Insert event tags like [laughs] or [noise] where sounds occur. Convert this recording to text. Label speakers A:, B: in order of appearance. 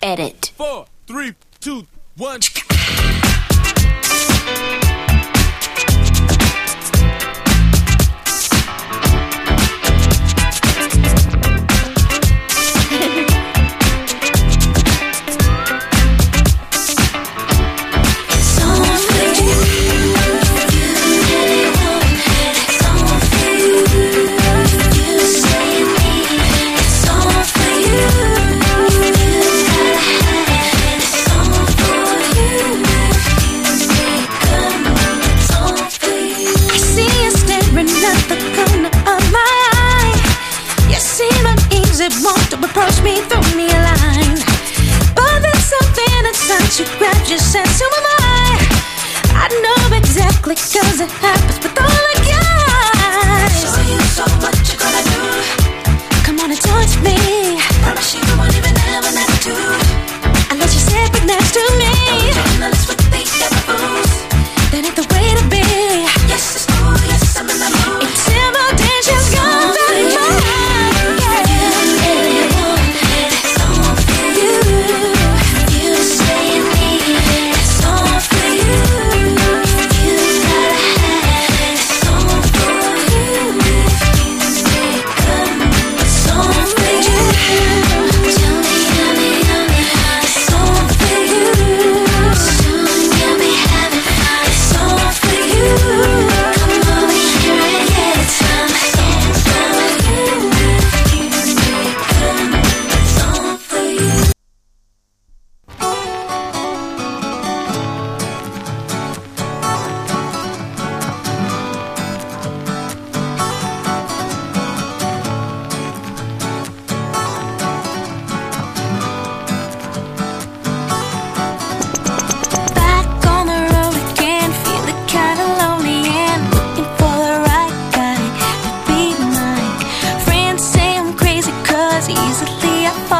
A: Edit.
B: Four, three, two, one. [laughs]
A: you grabbed your sense, who am I? I know exactly cause it happens with all the guys. So you, so what you gonna do? Come on and touch me. Promise you won't even have an attitude Unless you sit right next to me. Recently I fall.